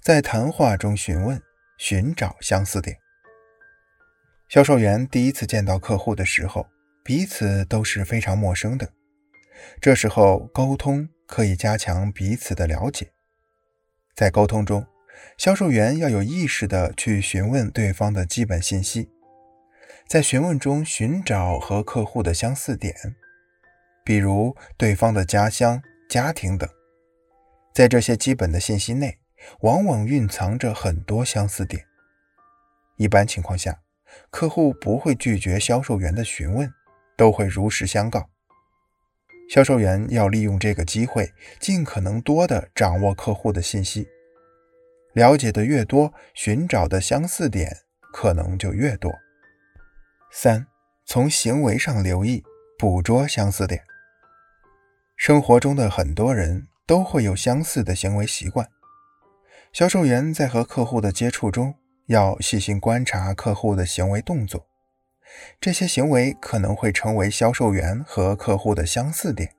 在谈话中询问、寻找相似点。销售员第一次见到客户的时候，彼此都是非常陌生的。这时候沟通可以加强彼此的了解。在沟通中，销售员要有意识地去询问对方的基本信息，在询问中寻找和客户的相似点，比如对方的家乡、家庭等。在这些基本的信息内，往往蕴藏着很多相似点。一般情况下，客户不会拒绝销售员的询问，都会如实相告。销售员要利用这个机会，尽可能多的掌握客户的信息，了解的越多，寻找的相似点可能就越多。三，从行为上留意，捕捉相似点。生活中的很多人都会有相似的行为习惯，销售员在和客户的接触中，要细心观察客户的行为动作。这些行为可能会成为销售员和客户的相似点，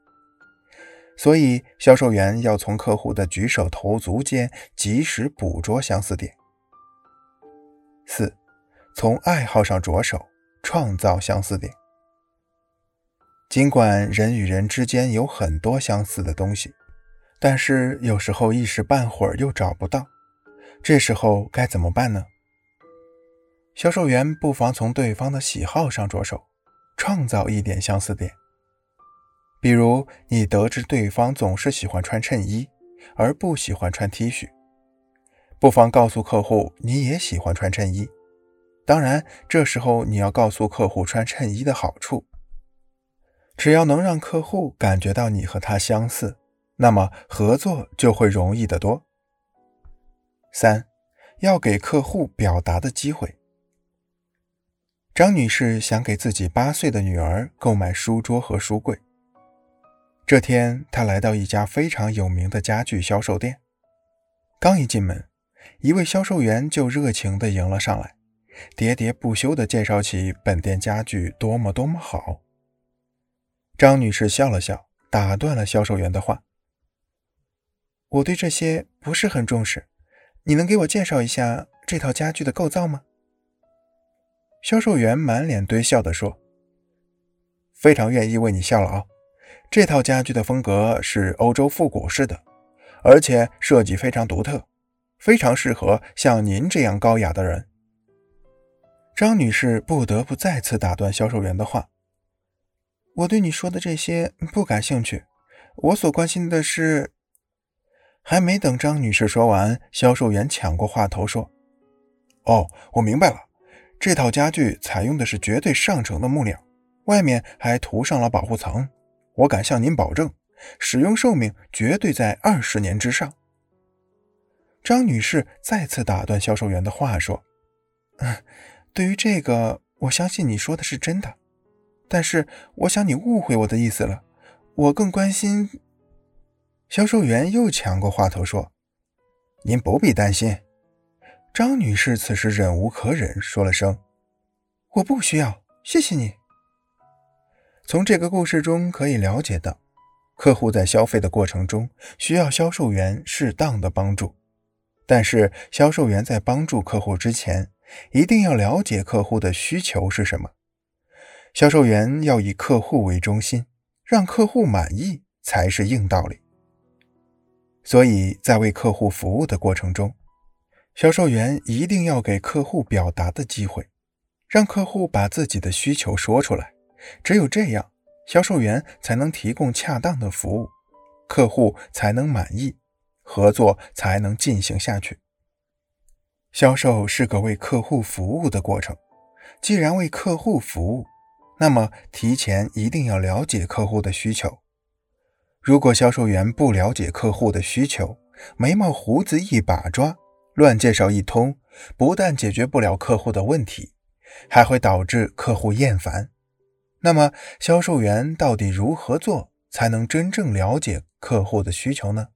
所以销售员要从客户的举手投足间及时捕捉相似点。四，从爱好上着手创造相似点。尽管人与人之间有很多相似的东西，但是有时候一时半会儿又找不到，这时候该怎么办呢？销售员不妨从对方的喜好上着手，创造一点相似点。比如，你得知对方总是喜欢穿衬衣，而不喜欢穿 T 恤，不妨告诉客户你也喜欢穿衬衣。当然，这时候你要告诉客户穿衬衣的好处。只要能让客户感觉到你和他相似，那么合作就会容易得多。三，要给客户表达的机会。张女士想给自己八岁的女儿购买书桌和书柜。这天，她来到一家非常有名的家具销售店。刚一进门，一位销售员就热情地迎了上来，喋喋不休地介绍起本店家具多么多么好。张女士笑了笑，打断了销售员的话：“我对这些不是很重视，你能给我介绍一下这套家具的构造吗？”销售员满脸堆笑地说：“非常愿意为你效劳。这套家具的风格是欧洲复古式的，而且设计非常独特，非常适合像您这样高雅的人。”张女士不得不再次打断销售员的话：“我对你说的这些不感兴趣，我所关心的是……”还没等张女士说完，销售员抢过话头说：“哦，我明白了。”这套家具采用的是绝对上乘的木料，外面还涂上了保护层。我敢向您保证，使用寿命绝对在二十年之上。张女士再次打断销售员的话说：“嗯，对于这个，我相信你说的是真的，但是我想你误会我的意思了。我更关心……”销售员又抢过话头说：“您不必担心。”张女士此时忍无可忍，说了声：“我不需要，谢谢你。”从这个故事中可以了解到，客户在消费的过程中需要销售员适当的帮助，但是销售员在帮助客户之前，一定要了解客户的需求是什么。销售员要以客户为中心，让客户满意才是硬道理。所以在为客户服务的过程中，销售员一定要给客户表达的机会，让客户把自己的需求说出来。只有这样，销售员才能提供恰当的服务，客户才能满意，合作才能进行下去。销售是个为客户服务的过程。既然为客户服务，那么提前一定要了解客户的需求。如果销售员不了解客户的需求，眉毛胡子一把抓。乱介绍一通，不但解决不了客户的问题，还会导致客户厌烦。那么，销售员到底如何做才能真正了解客户的需求呢？